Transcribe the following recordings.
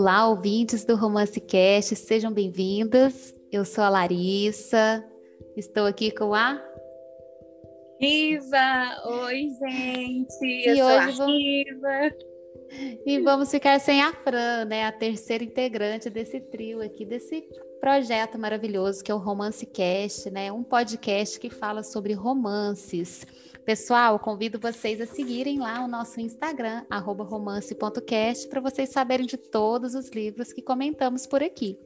Olá, ouvintes do Romance Cast, sejam bem-vindos. Eu sou a Larissa, estou aqui com a Riva. Oi, gente. Eu e sou hoje a vamos... Riva. E vamos ficar sem a Fran, né? A terceira integrante desse trio aqui, desse projeto maravilhoso que é o Romance Cast, né? Um podcast que fala sobre romances. Pessoal, convido vocês a seguirem lá o nosso Instagram, romance.cast, para vocês saberem de todos os livros que comentamos por aqui.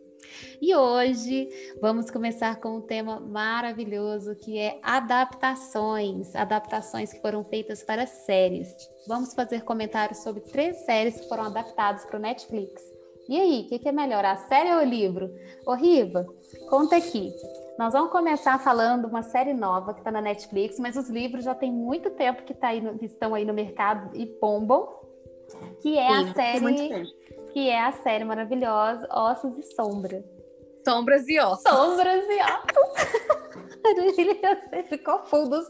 E hoje vamos começar com um tema maravilhoso que é adaptações, adaptações que foram feitas para séries. Vamos fazer comentários sobre três séries que foram adaptadas para o Netflix. E aí, o que, que, é melhor, a série ou o livro? Ô Riva, conta aqui. Nós vamos começar falando uma série nova que está na Netflix, mas os livros já tem muito tempo que, tá aí no, que estão aí no mercado e bombam, que é Sim, a série que é a série maravilhosa Ossos e Sombra. Sombras e Ossos. Sombras e Ossos. Você ficou full dos.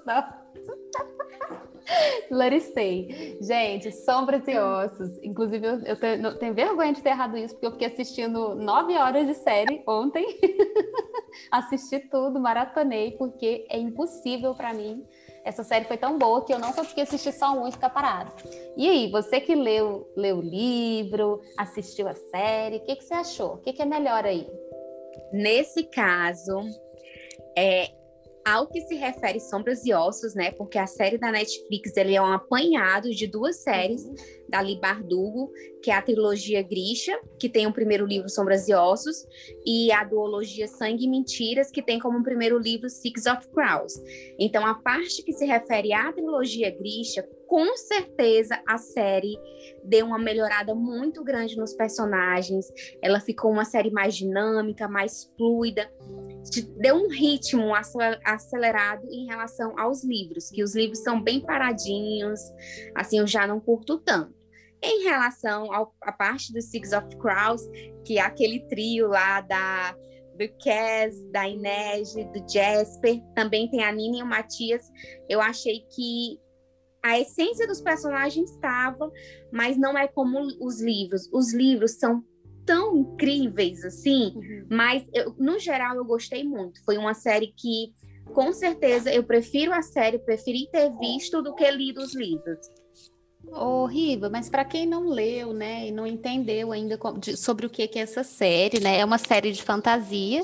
Laricei. Gente, Sombras e Ossos. Inclusive, eu, eu, tenho, tenho, vergonha de ter errado isso, porque eu fiquei assistindo nove horas de série ontem. Assisti tudo, maratonei, porque é impossível para mim. Essa série foi tão boa que eu não consegui assistir só um e ficar parado. E aí, você que leu, leu o livro, assistiu a série, o que, que você achou? O que, que é melhor aí? Nesse caso, é, ao que se refere Sombras e Ossos, né? Porque a série da Netflix ele é um apanhado de duas séries uhum. Da Li Bardugo, que é a trilogia Grisha, que tem o primeiro livro Sombras e Ossos, e a duologia Sangue e Mentiras, que tem como primeiro livro Six of Crows. Então, a parte que se refere à trilogia Grisha, com certeza a série deu uma melhorada muito grande nos personagens. Ela ficou uma série mais dinâmica, mais fluida deu um ritmo acelerado em relação aos livros, que os livros são bem paradinhos, assim, eu já não curto tanto. Em relação à parte do Six of Crows, que é aquele trio lá da do Cass, da Inês, do Jasper, também tem a Nina e o Matias, eu achei que a essência dos personagens estava, mas não é como os livros. Os livros são tão incríveis assim, uhum. mas eu, no geral eu gostei muito. Foi uma série que, com certeza, eu prefiro a série, preferi ter visto do que lido os livros. Ô, Riva, mas para quem não leu, né, e não entendeu ainda sobre o que é essa série, né, é uma série de fantasia.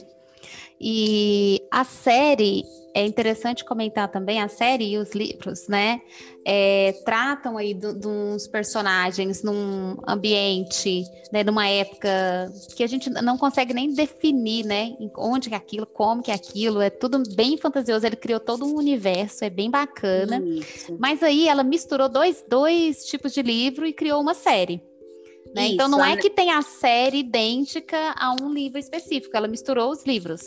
E a série é interessante comentar também a série e os livros, né? É, tratam aí de uns personagens num ambiente, né, numa época que a gente não consegue nem definir, né? Onde que é aquilo, como que é aquilo, é tudo bem fantasioso. Ele criou todo um universo, é bem bacana. Isso. Mas aí ela misturou dois, dois tipos de livro e criou uma série. Né? Isso, então não é que tem a série idêntica a um livro específico, ela misturou os livros.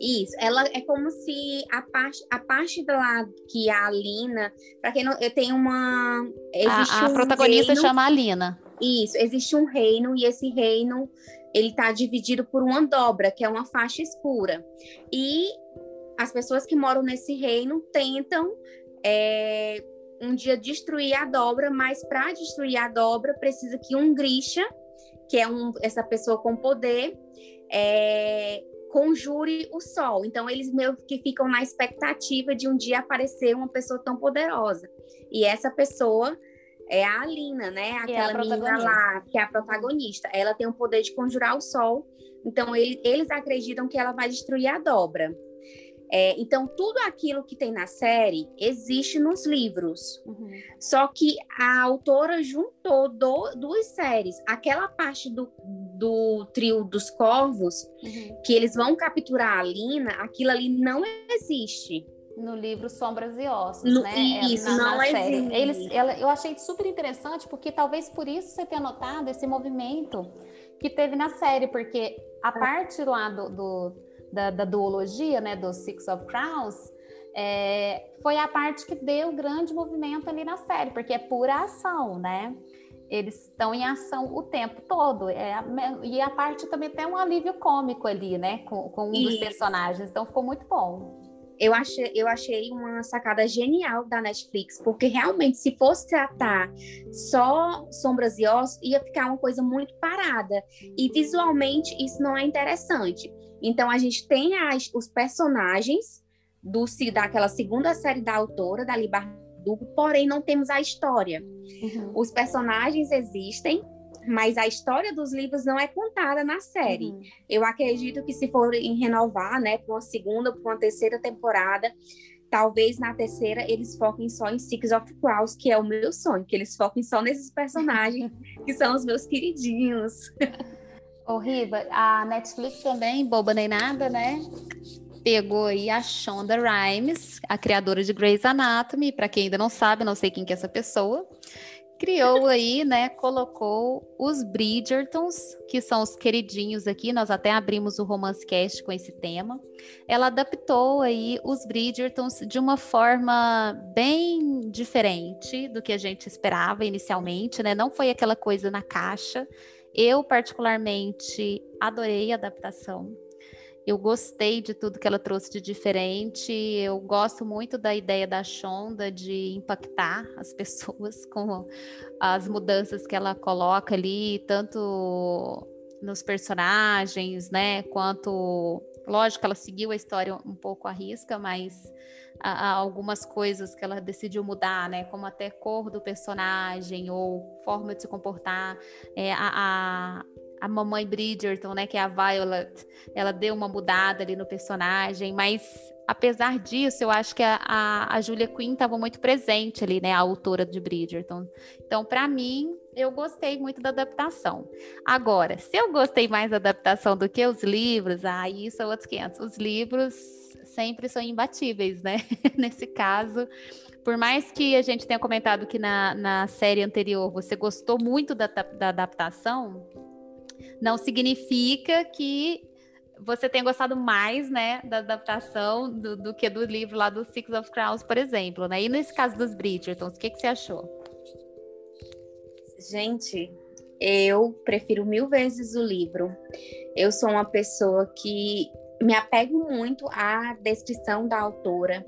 Isso, ela é como se a parte, a parte lá que a Alina, para quem não, eu tenho uma, a, a um protagonista reino, chama Alina. Isso, existe um reino e esse reino ele está dividido por uma dobra, que é uma faixa escura. E as pessoas que moram nesse reino tentam é, um dia destruir a dobra, mas para destruir a dobra precisa que um Grisha, que é um, essa pessoa com poder, é, conjure o sol. Então, eles meio que ficam na expectativa de um dia aparecer uma pessoa tão poderosa. E essa pessoa é a Alina, né? É Aquela é menina lá, que é a protagonista. Ela tem o poder de conjurar o sol. Então, ele, eles acreditam que ela vai destruir a dobra. É, então, tudo aquilo que tem na série existe nos livros. Uhum. Só que a autora juntou do, duas séries. Aquela parte do, do trio dos corvos, uhum. que eles vão capturar a Lina, aquilo ali não existe. no livro Sombras e Ossos, no, né? Isso, na, não na série. Eles, ela, eu achei super interessante, porque talvez por isso você tenha notado esse movimento que teve na série, porque a parte lá do, do da, da, duologia, né, do Six of Crowns, é, foi a parte que deu grande movimento ali na série, porque é pura ação, né? Eles estão em ação o tempo todo. É, e a parte também tem um alívio cômico ali, né? Com, com um Isso. dos personagens. Então ficou muito bom. Eu achei, eu achei uma sacada genial da Netflix, porque realmente, se fosse tratar só sombras e ossos, ia ficar uma coisa muito parada. E visualmente, isso não é interessante. Então, a gente tem as, os personagens do, daquela segunda série da autora, da Libar porém não temos a história. Uhum. Os personagens existem, mas a história dos livros não é contada na série. Uhum. Eu acredito que se forem renovar, né, para uma segunda, para uma terceira temporada, talvez na terceira eles foquem só em Six of Crows, que é o meu sonho, que eles foquem só nesses personagens que são os meus queridinhos. Ô, Riva, a Netflix também, boba nem nada, né? pegou aí a Shonda Rhimes, a criadora de Grey's Anatomy, para quem ainda não sabe, não sei quem que é essa pessoa, criou aí, né, colocou os Bridgertons, que são os queridinhos aqui, nós até abrimos o Romance Cast com esse tema. Ela adaptou aí os Bridgertons de uma forma bem diferente do que a gente esperava inicialmente, né? Não foi aquela coisa na caixa. Eu particularmente adorei a adaptação. Eu gostei de tudo que ela trouxe de diferente. Eu gosto muito da ideia da Shonda de impactar as pessoas com as mudanças que ela coloca ali, tanto nos personagens, né, quanto lógico, ela seguiu a história um pouco à risca, mas há algumas coisas que ela decidiu mudar, né? Como até cor do personagem ou forma de se comportar. É, a, a, a mamãe Bridgerton, né, que é a Violet, ela deu uma mudada ali no personagem, mas apesar disso, eu acho que a, a, a Julia Quinn estava muito presente ali, né, a autora de Bridgerton. Então, para mim, eu gostei muito da adaptação. Agora, se eu gostei mais da adaptação do que os livros, aí são outros 500. Os livros sempre são imbatíveis, né? Nesse caso, por mais que a gente tenha comentado que na, na série anterior você gostou muito da, da adaptação, não significa que você tenha gostado mais, né, da adaptação do, do, que do livro lá do Six of Crowns, por exemplo, né? E nesse caso dos Bridgertons, o que, que você achou? Gente, eu prefiro mil vezes o livro. Eu sou uma pessoa que me apego muito à descrição da autora.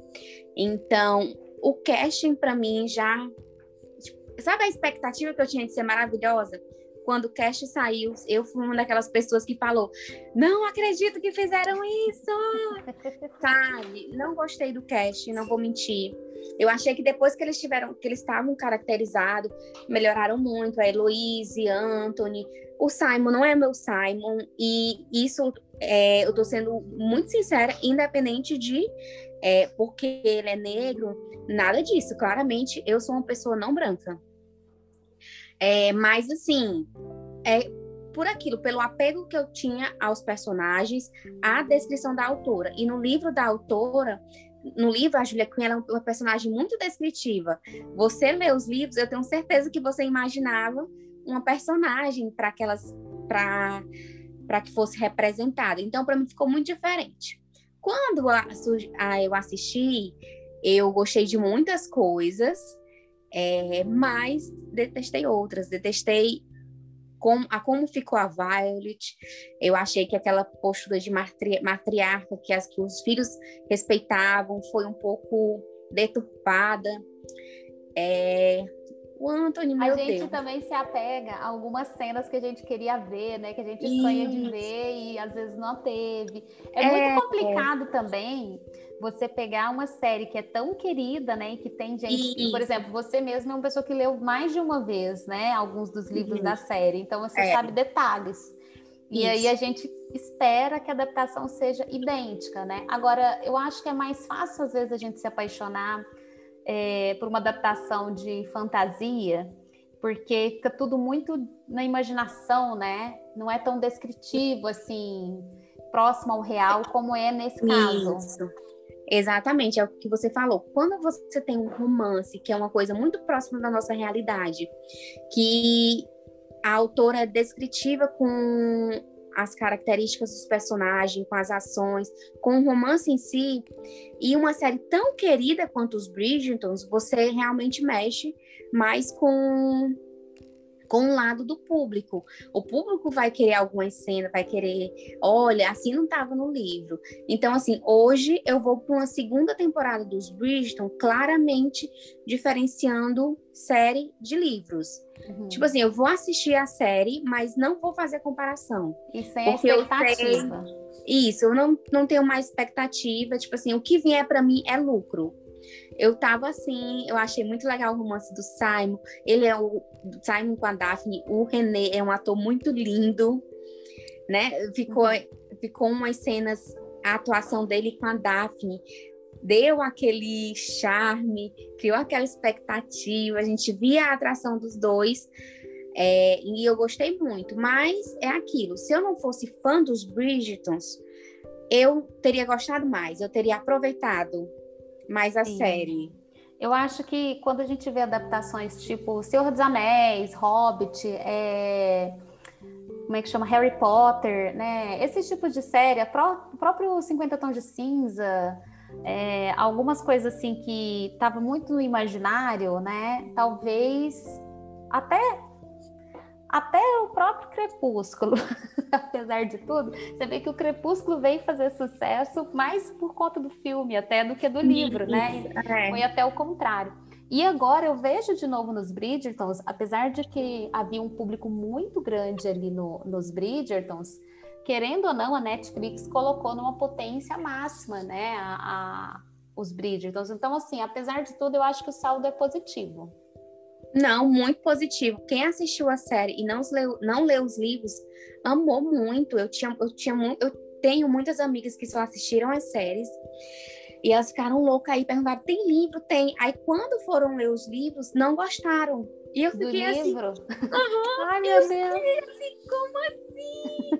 Então, o casting para mim já tipo, sabe a expectativa que eu tinha de ser maravilhosa? Quando o cast saiu, eu fui uma daquelas pessoas que falou: Não acredito que fizeram isso! Sabe? Não gostei do cast, não vou mentir. Eu achei que depois que eles tiveram, que eles estavam caracterizados, melhoraram muito. A Heloise, Anthony, o Simon não é meu Simon, e isso é, eu tô sendo muito sincera, independente de é, porque ele é negro, nada disso. Claramente, eu sou uma pessoa não branca. É, mas assim, é por aquilo, pelo apego que eu tinha aos personagens, a descrição da autora. E no livro da autora, no livro, a Julia Quinn é uma personagem muito descritiva. Você lê os livros, eu tenho certeza que você imaginava uma personagem para aquelas para para que fosse representada. Então, para mim ficou muito diferente. Quando a, a, eu assisti, eu gostei de muitas coisas, é, mas detestei outras. Detestei com, a como ficou a Violet. Eu achei que aquela postura de matri, matriarca que, as, que os filhos respeitavam foi um pouco deturpada. É, o Anthony, meu A gente Deus. também se apega a algumas cenas que a gente queria ver, né? Que a gente Isso. sonha de ver e às vezes não teve. É, é muito complicado é. também você pegar uma série que é tão querida, né? E que tem gente, que, por exemplo, você mesmo é uma pessoa que leu mais de uma vez, né? Alguns dos livros uhum. da série. Então você é. sabe detalhes. E Isso. aí a gente espera que a adaptação seja idêntica, né? Agora, eu acho que é mais fácil, às vezes, a gente se apaixonar é, por uma adaptação de fantasia, porque fica tudo muito na imaginação, né? Não é tão descritivo, assim, próximo ao real como é nesse caso. Isso. Exatamente, é o que você falou. Quando você tem um romance, que é uma coisa muito próxima da nossa realidade, que a autora é descritiva com as características dos personagens, com as ações, com o romance em si, e uma série tão querida quanto os Bridgertons, você realmente mexe mais com com o lado do público. O público vai querer alguma cena, vai querer, olha, assim não estava no livro. Então, assim, hoje eu vou para uma segunda temporada dos Bridgerton, claramente diferenciando série de livros. Uhum. Tipo assim, eu vou assistir a série, mas não vou fazer comparação. E sem porque expectativa. Eu sei, isso, eu não, não tenho mais expectativa. Tipo assim, o que vier para mim é lucro. Eu tava assim, eu achei muito legal o romance do Simon. Ele é o Simon com a Daphne. O René é um ator muito lindo, né? Ficou, ficou umas cenas, a atuação dele com a Daphne deu aquele charme, criou aquela expectativa. A gente via a atração dos dois. É, e eu gostei muito, mas é aquilo. Se eu não fosse fã dos Bridgertons, eu teria gostado mais, eu teria aproveitado mais a Sim. série. Eu acho que quando a gente vê adaptações tipo Senhor dos Anéis, Hobbit, é... como é que chama? Harry Potter, né? Esse tipo de série, o próprio 50 Tons de Cinza, é... algumas coisas assim que estavam muito no imaginário, né? Talvez até até o próprio Crepúsculo, apesar de tudo, você vê que o Crepúsculo veio fazer sucesso mais por conta do filme até do que do livro, né? É. Foi até o contrário. E agora eu vejo de novo nos Bridgertons, apesar de que havia um público muito grande ali no, nos Bridgertons, querendo ou não, a Netflix colocou numa potência máxima, né? A, a, os Bridgertons. Então, assim, apesar de tudo, eu acho que o saldo é positivo. Não, muito positivo. Quem assistiu a série e não leu, não leu os livros, amou muito. Eu tinha, eu tinha eu tenho muitas amigas que só assistiram as séries e elas ficaram loucas aí, perguntaram: tem livro? Tem. Aí quando foram ler os livros, não gostaram. E eu fiquei Do assim. Livro? Uhum, Ai, meu Deus. Assim, como assim?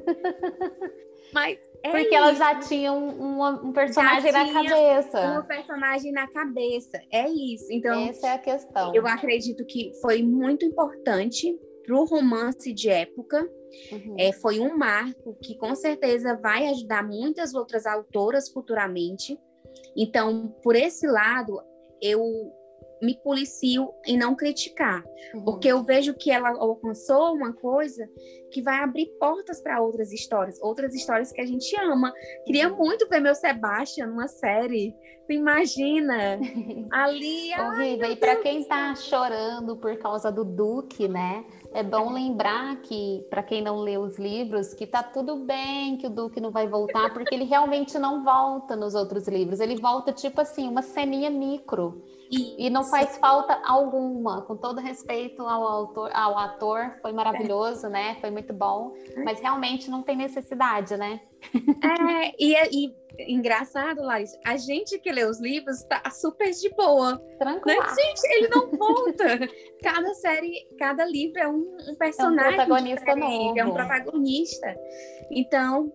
Mas é Porque isso. elas já tinham um, um personagem na cabeça. Um personagem na cabeça. É isso. Então, essa é a questão. Eu acredito que foi muito importante para o romance de época. Uhum. É, foi um marco que com certeza vai ajudar muitas outras autoras futuramente. Então, por esse lado, eu me policio em não criticar, uhum. porque eu vejo que ela alcançou uma coisa que vai abrir portas para outras histórias, outras histórias que a gente ama. Queria uhum. muito ver meu Sebastian numa série. Tu imagina? Ali. Horrível. e para quem está chorando por causa do Duque, né? É bom lembrar que, para quem não lê os livros, que tá tudo bem que o Duque não vai voltar, porque ele realmente não volta nos outros livros. Ele volta, tipo assim, uma ceninha micro. E, e não faz falta alguma, com todo respeito ao, autor, ao ator, foi maravilhoso, né? Foi muito bom, mas realmente não tem necessidade, né? É, e, é, e engraçado, Larissa, a gente que lê os livros tá super de boa. Tranquilo. Né? Gente, ele não volta. cada série, cada livro é um, um personagem. É um protagonista novo. É um protagonista. Então,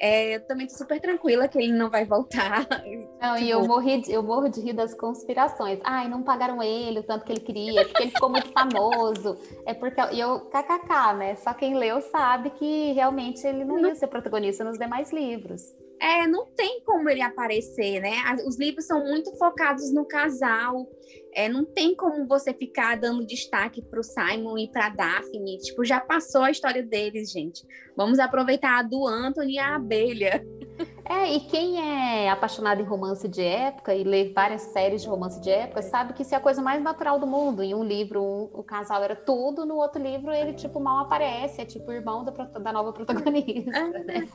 é, eu também tô super tranquila que ele não vai voltar. Não, tipo... e eu, morri de, eu morro de rir das conspirações. Ai, não pagaram ele o tanto que ele queria, porque ele ficou muito famoso. É porque e eu, kkk, né? Só quem leu sabe que realmente ele não, não... ia ser protagonista nos demais livros. É, não tem como ele aparecer, né? Os livros são muito focados no casal. É, não tem como você ficar dando destaque para o Simon e para Daphne. Tipo, já passou a história deles, gente. Vamos aproveitar a do Anthony e a abelha. É, e quem é apaixonado em romance de época e lê várias séries de romance de época, sabe que isso é a coisa mais natural do mundo. Em um livro, um, o casal era tudo, no outro livro ele, tipo, mal aparece, é tipo o irmão da, da nova protagonista. né?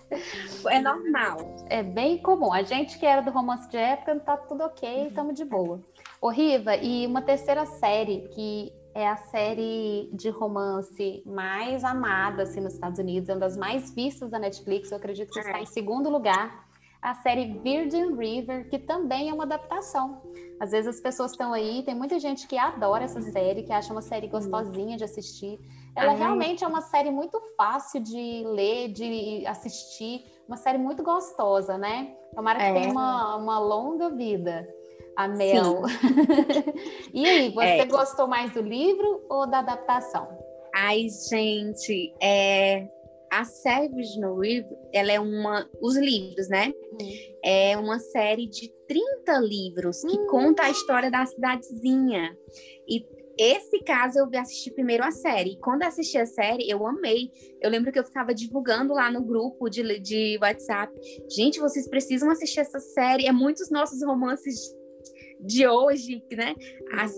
É normal. É bem comum. A gente que era do romance de época, tá tudo ok, estamos de boa. Ô, Riva, e uma terceira série que é a série de romance mais amada assim, nos Estados Unidos, é uma das mais vistas da Netflix, eu acredito que é. está em segundo lugar. A série Virgin River, que também é uma adaptação. Às vezes as pessoas estão aí, tem muita gente que adora essa série, que acha uma série gostosinha de assistir. Ela realmente é uma série muito fácil de ler, de assistir, uma série muito gostosa, né? Tomara que é. tenha uma, uma longa vida a Mel. e aí, você é. gostou mais do livro ou da adaptação? Ai, gente, é, a série Virginia River, ela é uma, os livros, né? Hum. É uma série de 30 livros que hum. conta a história da cidadezinha. E esse caso eu assisti primeiro a série. E quando assisti a série, eu amei. Eu lembro que eu ficava divulgando lá no grupo de, de WhatsApp. Gente, vocês precisam assistir essa série. É muitos nossos romances de hoje, né?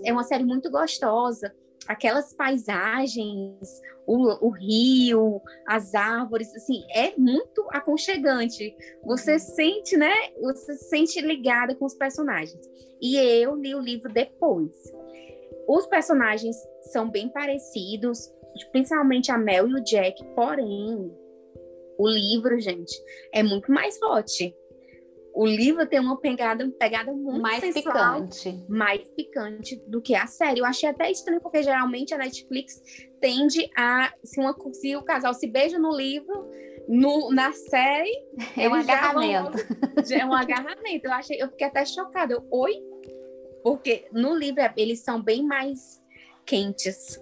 É uma série muito gostosa. Aquelas paisagens, o, o, rio, as árvores, assim, é muito aconchegante. Você sente, né? Você se sente ligada com os personagens. E eu li o livro depois. Os personagens são bem parecidos, principalmente a Mel e o Jack, porém, o livro, gente, é muito mais hot. O livro tem uma pegada, pegada muito mais sensual, picante, mais picante do que a série. Eu achei até estranho porque geralmente a Netflix tende a se, uma, se o casal se beija no livro, no, na série é um agarramento. Vão, é um agarramento. Eu achei, eu fiquei até chocada. Eu, Oi, porque no livro eles são bem mais quentes.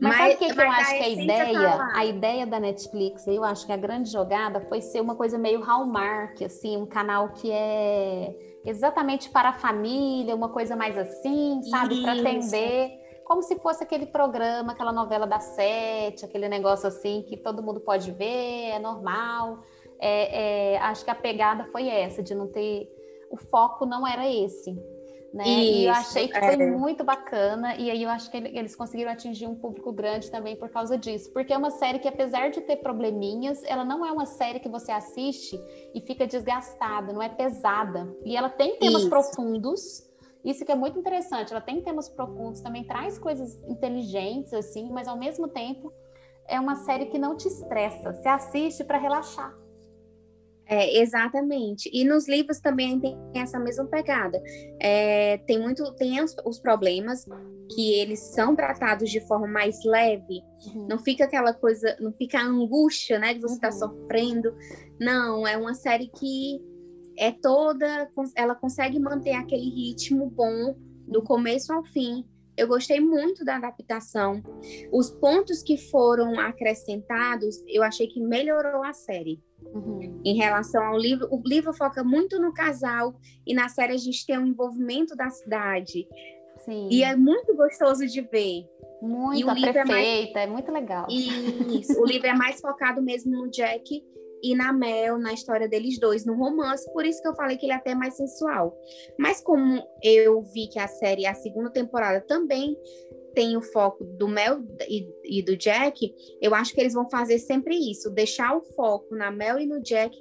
Mas, mas sabe o que, que eu acho que a ideia, tá a ideia da Netflix, eu acho que a grande jogada foi ser uma coisa meio Hallmark, assim, um canal que é exatamente para a família, uma coisa mais assim, sabe, para atender, como se fosse aquele programa, aquela novela da sete, aquele negócio assim que todo mundo pode ver, é normal. É, é, acho que a pegada foi essa, de não ter. O foco não era esse né? Isso, e eu achei que foi é. muito bacana, e aí eu acho que eles conseguiram atingir um público grande também por causa disso, porque é uma série que, apesar de ter probleminhas, ela não é uma série que você assiste e fica desgastada, não é pesada. E ela tem temas Isso. profundos. Isso que é muito interessante, ela tem temas profundos, também traz coisas inteligentes, assim, mas ao mesmo tempo é uma série que não te estressa. Você assiste para relaxar. É, exatamente. E nos livros também tem essa mesma pegada. É, tem muito, tem os, os, problemas que eles são tratados de forma mais leve. Uhum. Não fica aquela coisa, não fica a angústia, né, de você estar tá uhum. tá sofrendo. Não, é uma série que é toda, ela consegue manter aquele ritmo bom do começo ao fim. Eu gostei muito da adaptação. Os pontos que foram acrescentados, eu achei que melhorou a série. Uhum. Em relação ao livro, o livro foca muito no casal e na série a gente tem o um envolvimento da cidade. Sim. E é muito gostoso de ver. Muito, e o livro prefeita, é, mais... é muito legal. Isso, o livro é mais focado mesmo no Jack e na Mel, na história deles dois, no romance, por isso que eu falei que ele é até mais sensual. Mas como eu vi que a série, a segunda temporada também tem o foco do Mel e, e, do Jack, eu acho que eles vão fazer sempre isso, deixar o foco na Mel e no Jack,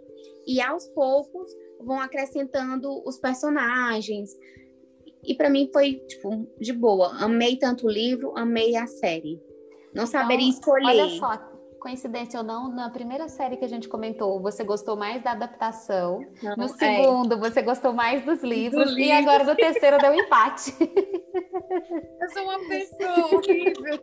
e aos poucos vão acrescentando os personagens. E para mim foi, tipo, de boa. Amei tanto o livro, amei a série. Não saberia então, escolher. Olha só, coincidência ou não, na primeira série que a gente comentou, você gostou mais da adaptação. Não, no é. segundo, você gostou mais dos livros. Do e livro. agora no terceiro deu empate. Eu sou uma pessoa horrível.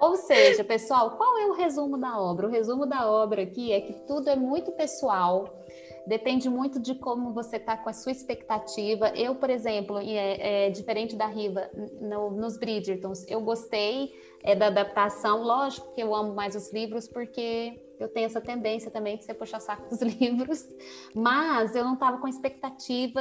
Ou seja, pessoal, qual é o resumo da obra? O resumo da obra aqui é que tudo é muito pessoal, depende muito de como você está com a sua expectativa. Eu, por exemplo, é, é diferente da Riva, no, nos Bridgertons, eu gostei é, da adaptação. Lógico que eu amo mais os livros, porque eu tenho essa tendência também de ser puxar saco dos livros, mas eu não estava com expectativa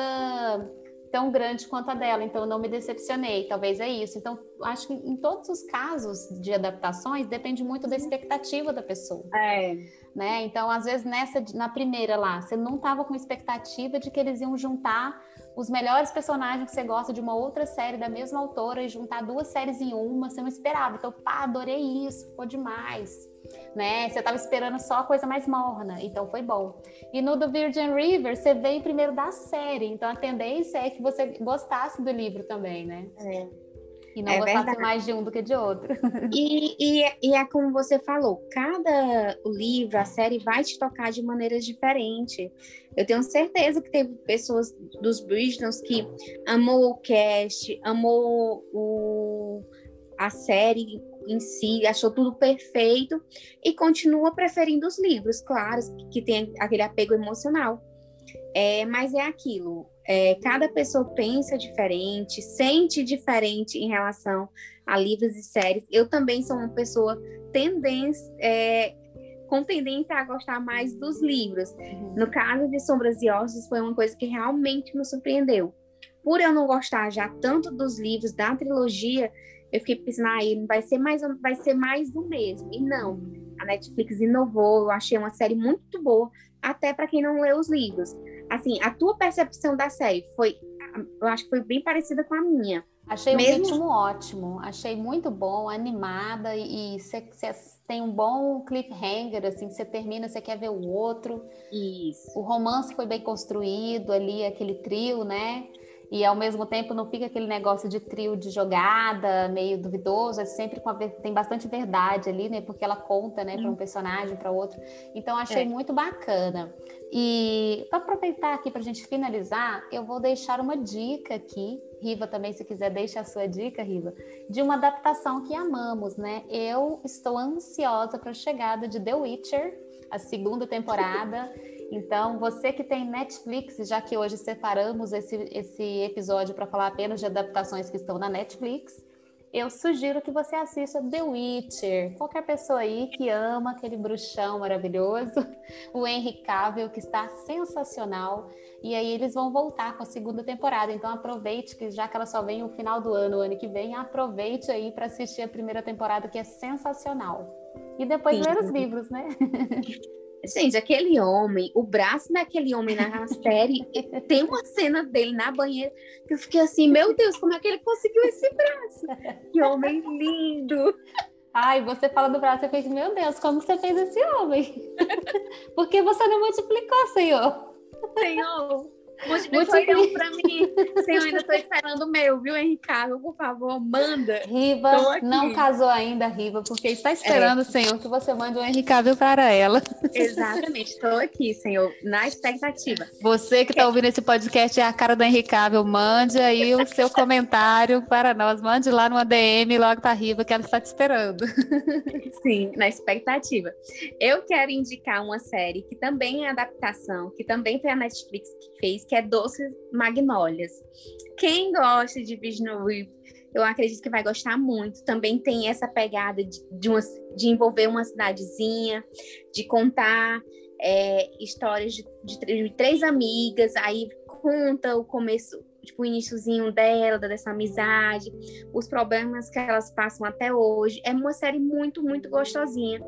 tão grande quanto a dela, então eu não me decepcionei, talvez é isso. Então, acho que em todos os casos de adaptações depende muito da expectativa da pessoa. É. Né? Então, às vezes nessa na primeira lá, você não estava com expectativa de que eles iam juntar os melhores personagens que você gosta de uma outra série da mesma autora e juntar duas séries em uma, você não esperava. Então, pá, adorei isso, ficou demais né? Você estava esperando só a coisa mais morna, então foi bom. E no do Virgin River, você veio primeiro da série, então a tendência é que você gostasse do livro também, né? É. E não é gostasse verdade. mais de um do que de outro. E, e, e, é como você falou, cada livro, a série vai te tocar de maneiras diferentes. Eu tenho certeza que teve pessoas dos Bridgetons que amou o cast, amou o, a série em si, achou tudo perfeito e continua preferindo os livros, claro, que tem aquele apego emocional. É, mas é aquilo. É, cada pessoa pensa diferente, sente diferente em relação a livros e séries. Eu também sou uma pessoa tendência, é, com tendência a gostar mais dos livros. Uhum. No caso de Sombras e Ossos, foi uma coisa que realmente me surpreendeu. Por eu não gostar já tanto dos livros da trilogia, eu fiquei pensando, ah, vai ser mais, vai ser mais do mesmo. E não, a Netflix inovou, eu achei uma série muito boa, até para quem não lê os livros. Assim, a tua percepção da série foi, eu acho que foi bem parecida com a minha. Achei Mesmo... um ritmo ótimo, achei muito bom, animada e você tem um bom cliffhanger, assim, você termina, você quer ver o outro. Isso. O romance foi bem construído ali, aquele trio, né? E ao mesmo tempo não fica aquele negócio de trio de jogada meio duvidoso, é sempre com a, tem bastante verdade ali, né? Porque ela conta, né, para um personagem, para outro. Então achei é. muito bacana. E para aproveitar aqui para a gente finalizar, eu vou deixar uma dica aqui, Riva também, se quiser, deixa a sua dica, Riva, de uma adaptação que amamos, né? Eu estou ansiosa para a chegada de The Witcher, a segunda temporada. Então, você que tem Netflix, já que hoje separamos esse, esse episódio para falar apenas de adaptações que estão na Netflix, eu sugiro que você assista The Witcher. Qualquer pessoa aí que ama aquele bruxão maravilhoso, o Henry Cavill, que está sensacional. E aí eles vão voltar com a segunda temporada. Então aproveite que já que ela só vem no final do ano, ano que vem, aproveite aí para assistir a primeira temporada que é sensacional. E depois Sim. ler os livros, né? Gente, aquele homem, o braço daquele homem na série, tem uma cena dele na banheira que eu fiquei assim, meu Deus, como é que ele conseguiu esse braço? Que homem lindo! Ai, você fala do braço, eu fiquei, meu Deus, como você fez esse homem? Por que você não multiplicou, Senhor? Senhor, Multiplica um para mim. Senhor, ainda estou esperando o meu, viu, Henrique? Por favor, manda. Riva não casou ainda, Riva, porque está esperando, é. Senhor, que você mande um Henrique para ela. Exatamente, estou aqui, Senhor, na expectativa. Você que está ouvindo esse podcast é a cara do Henrique mande aí o seu comentário para nós. Mande lá no ADM logo para Riva, que ela está te esperando. Sim, na expectativa. Eu quero indicar uma série que também é adaptação, que também foi a Netflix que fez, que é Doces Magnólias. Quem gosta de Whip, eu acredito que vai gostar muito. Também tem essa pegada de, de, uma, de envolver uma cidadezinha, de contar é, histórias de, de, de, três amigas, aí conta o começo, tipo, o iníciozinho dela, dessa amizade, os problemas que elas passam até hoje. É uma série muito, muito gostosinha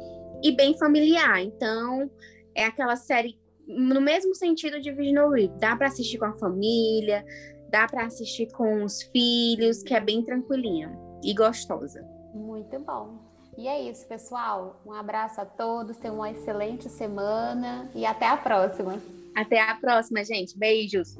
e bem familiar. Então, é aquela série no mesmo sentido de Visional Reap. Dá para assistir com a família, dá para assistir com os filhos, que é bem tranquilinha e gostosa. Muito bom. E é isso, pessoal. Um abraço a todos, tenham uma excelente semana e até a próxima. Até a próxima, gente. Beijos.